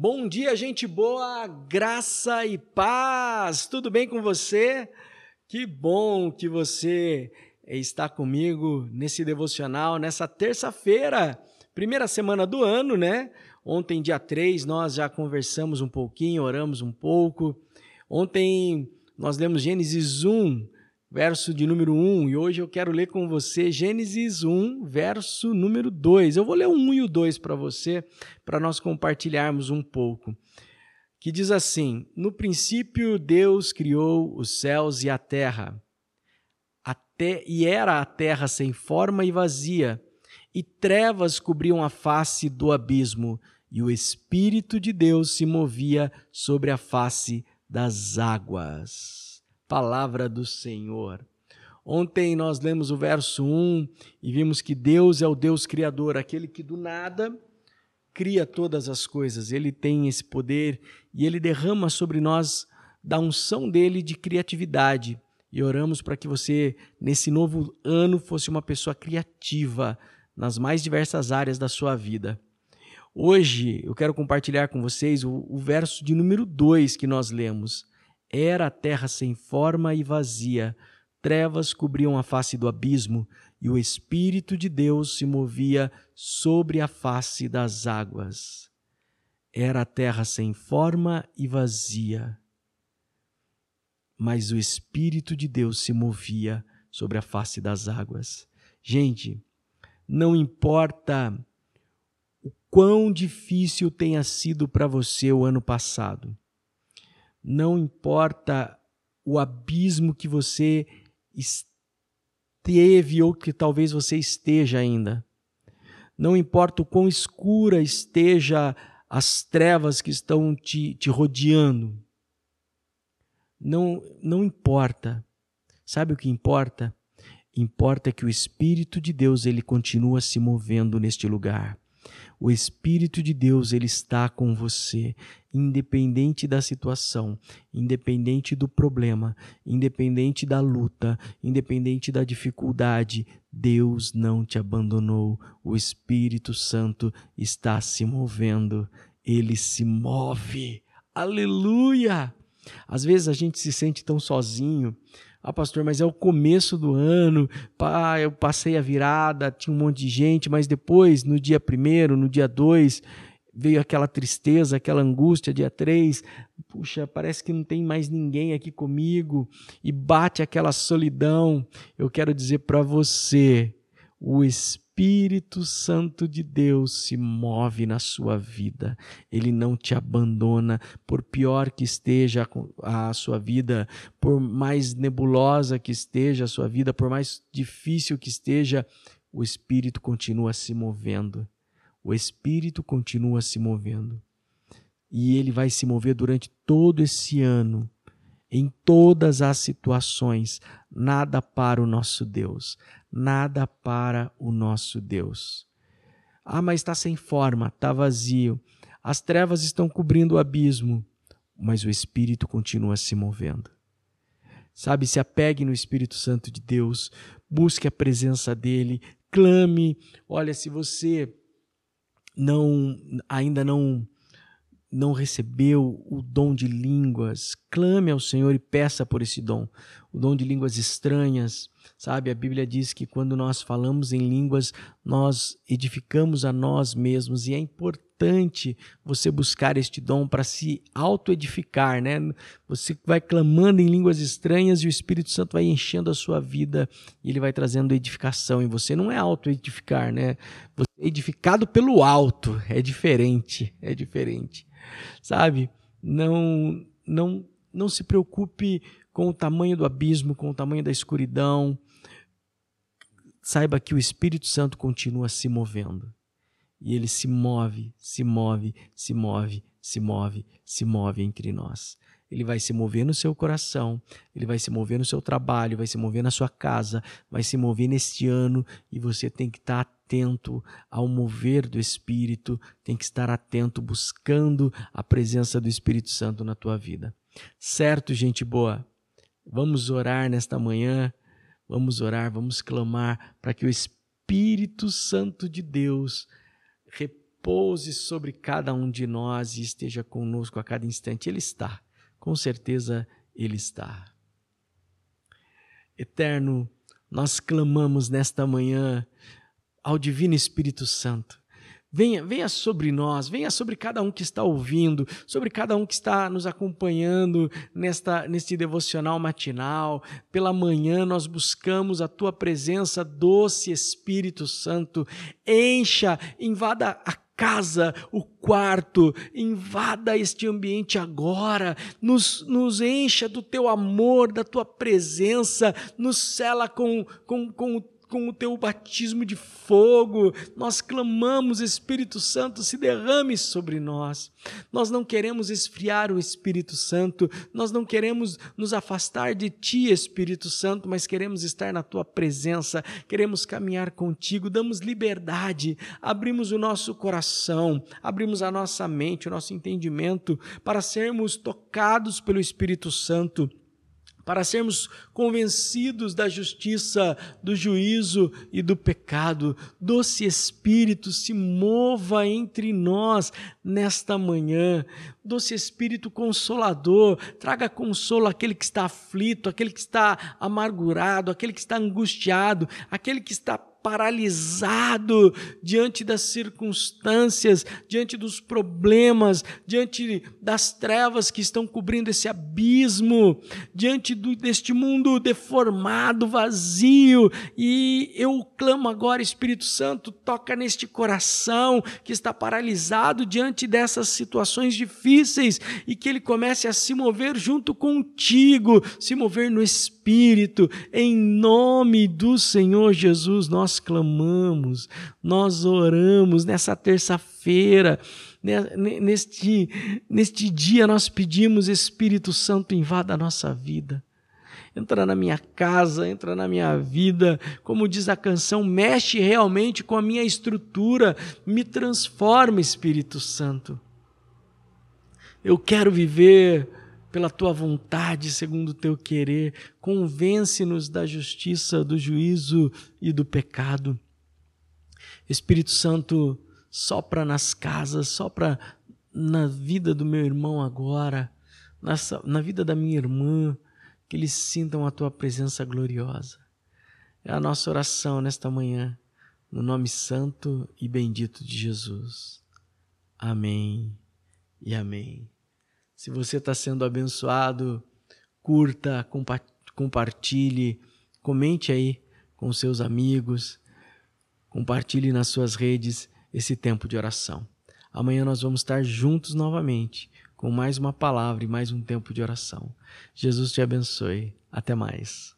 Bom dia, gente boa, graça e paz. Tudo bem com você? Que bom que você está comigo nesse devocional nessa terça-feira, primeira semana do ano, né? Ontem, dia 3, nós já conversamos um pouquinho, oramos um pouco. Ontem nós lemos Gênesis 1, verso de número 1, e hoje eu quero ler com você Gênesis 1, verso número 2. Eu vou ler o 1 e o 2 para você, para nós compartilharmos um pouco. Que diz assim: No princípio Deus criou os céus e a terra. Até, e era a terra sem forma e vazia, e trevas cobriam a face do abismo, e o Espírito de Deus se movia sobre a face das águas palavra do Senhor. Ontem nós lemos o verso 1 e vimos que Deus é o Deus criador, aquele que do nada cria todas as coisas. Ele tem esse poder e ele derrama sobre nós da unção dele de criatividade. E oramos para que você, nesse novo ano, fosse uma pessoa criativa nas mais diversas áreas da sua vida. Hoje eu quero compartilhar com vocês o, o verso de número 2 que nós lemos. Era a terra sem forma e vazia, trevas cobriam a face do abismo, e o Espírito de Deus se movia sobre a face das águas. Era a terra sem forma e vazia, mas o Espírito de Deus se movia sobre a face das águas. Gente, não importa o quão difícil tenha sido para você o ano passado, não importa o abismo que você esteve ou que talvez você esteja ainda. Não importa o quão escura esteja as trevas que estão te, te rodeando. Não, não importa. Sabe o que importa? Importa que o Espírito de Deus ele continua se movendo neste lugar. O Espírito de Deus, ele está com você, independente da situação, independente do problema, independente da luta, independente da dificuldade. Deus não te abandonou. O Espírito Santo está se movendo. Ele se move. Aleluia! Às vezes a gente se sente tão sozinho, ah, pastor, mas é o começo do ano, pá, eu passei a virada, tinha um monte de gente, mas depois, no dia primeiro, no dia dois, veio aquela tristeza, aquela angústia, dia três, puxa, parece que não tem mais ninguém aqui comigo, e bate aquela solidão. Eu quero dizer para você, o Espírito Santo de Deus se move na sua vida. Ele não te abandona, por pior que esteja a sua vida, por mais nebulosa que esteja a sua vida, por mais difícil que esteja, o Espírito continua se movendo. O Espírito continua se movendo. E ele vai se mover durante todo esse ano em todas as situações, nada para o nosso Deus, nada para o nosso Deus. Ah, mas está sem forma, está vazio. As trevas estão cobrindo o abismo, mas o Espírito continua se movendo. Sabe, se apegue no Espírito Santo de Deus, busque a presença dele, clame. Olha, se você não ainda não não recebeu o dom de línguas, clame ao Senhor e peça por esse dom. O dom de línguas estranhas, sabe? A Bíblia diz que quando nós falamos em línguas, nós edificamos a nós mesmos e é importante você buscar este dom para se auto-edificar, né? Você vai clamando em línguas estranhas e o Espírito Santo vai enchendo a sua vida e ele vai trazendo edificação em você. Não é auto-edificar, né? Você é edificado pelo alto, é diferente, é diferente sabe? Não, não, não se preocupe com o tamanho do abismo, com o tamanho da escuridão. Saiba que o Espírito Santo continua se movendo. E ele se move, se move, se move, se move, se move entre nós. Ele vai se mover no seu coração, ele vai se mover no seu trabalho, vai se mover na sua casa, vai se mover neste ano e você tem que estar atento ao mover do Espírito, tem que estar atento buscando a presença do Espírito Santo na tua vida. Certo, gente boa? Vamos orar nesta manhã, vamos orar, vamos clamar para que o Espírito Santo de Deus repouse sobre cada um de nós e esteja conosco a cada instante. Ele está, com certeza ele está. Eterno, nós clamamos nesta manhã ao Divino Espírito Santo Venha, venha sobre nós, venha sobre cada um que está ouvindo, sobre cada um que está nos acompanhando nesta neste devocional matinal. Pela manhã nós buscamos a tua presença, doce Espírito Santo. Encha, invada a casa, o quarto, invada este ambiente agora, nos, nos encha do teu amor, da tua presença, nos cela com, com, com o com o teu batismo de fogo. Nós clamamos, Espírito Santo, se derrame sobre nós. Nós não queremos esfriar o Espírito Santo, nós não queremos nos afastar de ti, Espírito Santo, mas queremos estar na tua presença, queremos caminhar contigo, damos liberdade, abrimos o nosso coração, abrimos a nossa mente, o nosso entendimento para sermos tocados pelo Espírito Santo para sermos convencidos da justiça, do juízo e do pecado. Doce Espírito, se mova entre nós nesta manhã. Doce Espírito Consolador, traga consolo àquele que está aflito, àquele que está amargurado, àquele que está angustiado, àquele que está paralisado diante das circunstâncias, diante dos problemas, diante das trevas que estão cobrindo esse abismo, diante do, deste mundo deformado, vazio. E eu clamo agora, Espírito Santo, toca neste coração que está paralisado diante dessas situações difíceis e que ele comece a se mover junto contigo, se mover no Espírito, em nome do Senhor Jesus. Nós clamamos, nós oramos nessa terça-feira, né, neste, neste dia nós pedimos, Espírito Santo, invada a nossa vida. Entra na minha casa, entra na minha vida, como diz a canção, mexe realmente com a minha estrutura, me transforma, Espírito Santo. Eu quero viver pela tua vontade, segundo o teu querer. Convence-nos da justiça, do juízo e do pecado. Espírito Santo, sopra nas casas, sopra na vida do meu irmão agora, nessa, na vida da minha irmã, que eles sintam a tua presença gloriosa. É a nossa oração nesta manhã, no nome santo e bendito de Jesus. Amém e amém. Se você está sendo abençoado, curta, compa compartilhe, comente aí com seus amigos, compartilhe nas suas redes esse tempo de oração. Amanhã nós vamos estar juntos novamente com mais uma palavra e mais um tempo de oração. Jesus te abençoe. Até mais.